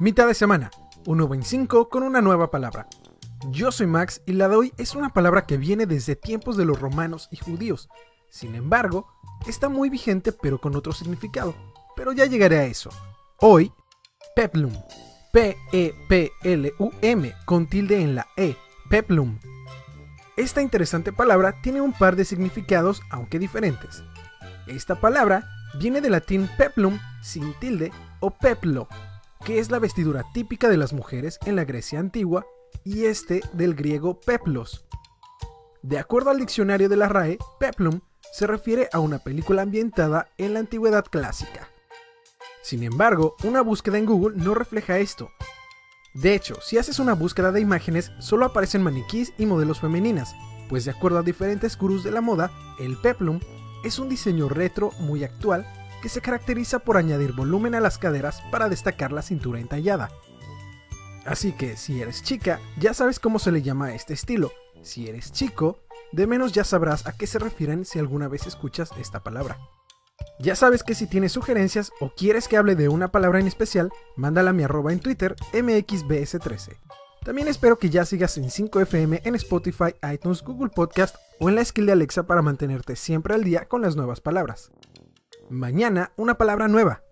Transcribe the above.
Mitad de semana, un nuevo en 5 con una nueva palabra. Yo soy Max y la de hoy es una palabra que viene desde tiempos de los romanos y judíos. Sin embargo, está muy vigente pero con otro significado. Pero ya llegaré a eso. Hoy, peplum. P-E-P-L-U-M con tilde en la E. Peplum. Esta interesante palabra tiene un par de significados, aunque diferentes. Esta palabra viene del latín peplum sin tilde o peplo, que es la vestidura típica de las mujeres en la Grecia antigua, y este del griego peplos. De acuerdo al diccionario de la RAE, peplum se refiere a una película ambientada en la antigüedad clásica. Sin embargo, una búsqueda en Google no refleja esto. De hecho, si haces una búsqueda de imágenes, solo aparecen maniquís y modelos femeninas, pues de acuerdo a diferentes gurús de la moda, el peplum es un diseño retro muy actual que se caracteriza por añadir volumen a las caderas para destacar la cintura entallada. Así que si eres chica, ya sabes cómo se le llama a este estilo. Si eres chico, de menos ya sabrás a qué se refieren si alguna vez escuchas esta palabra. Ya sabes que si tienes sugerencias o quieres que hable de una palabra en especial, mándala a mi arroba en Twitter mxbs13. También espero que ya sigas en 5FM en Spotify, iTunes, Google Podcast o en la skill de Alexa para mantenerte siempre al día con las nuevas palabras. Mañana una palabra nueva.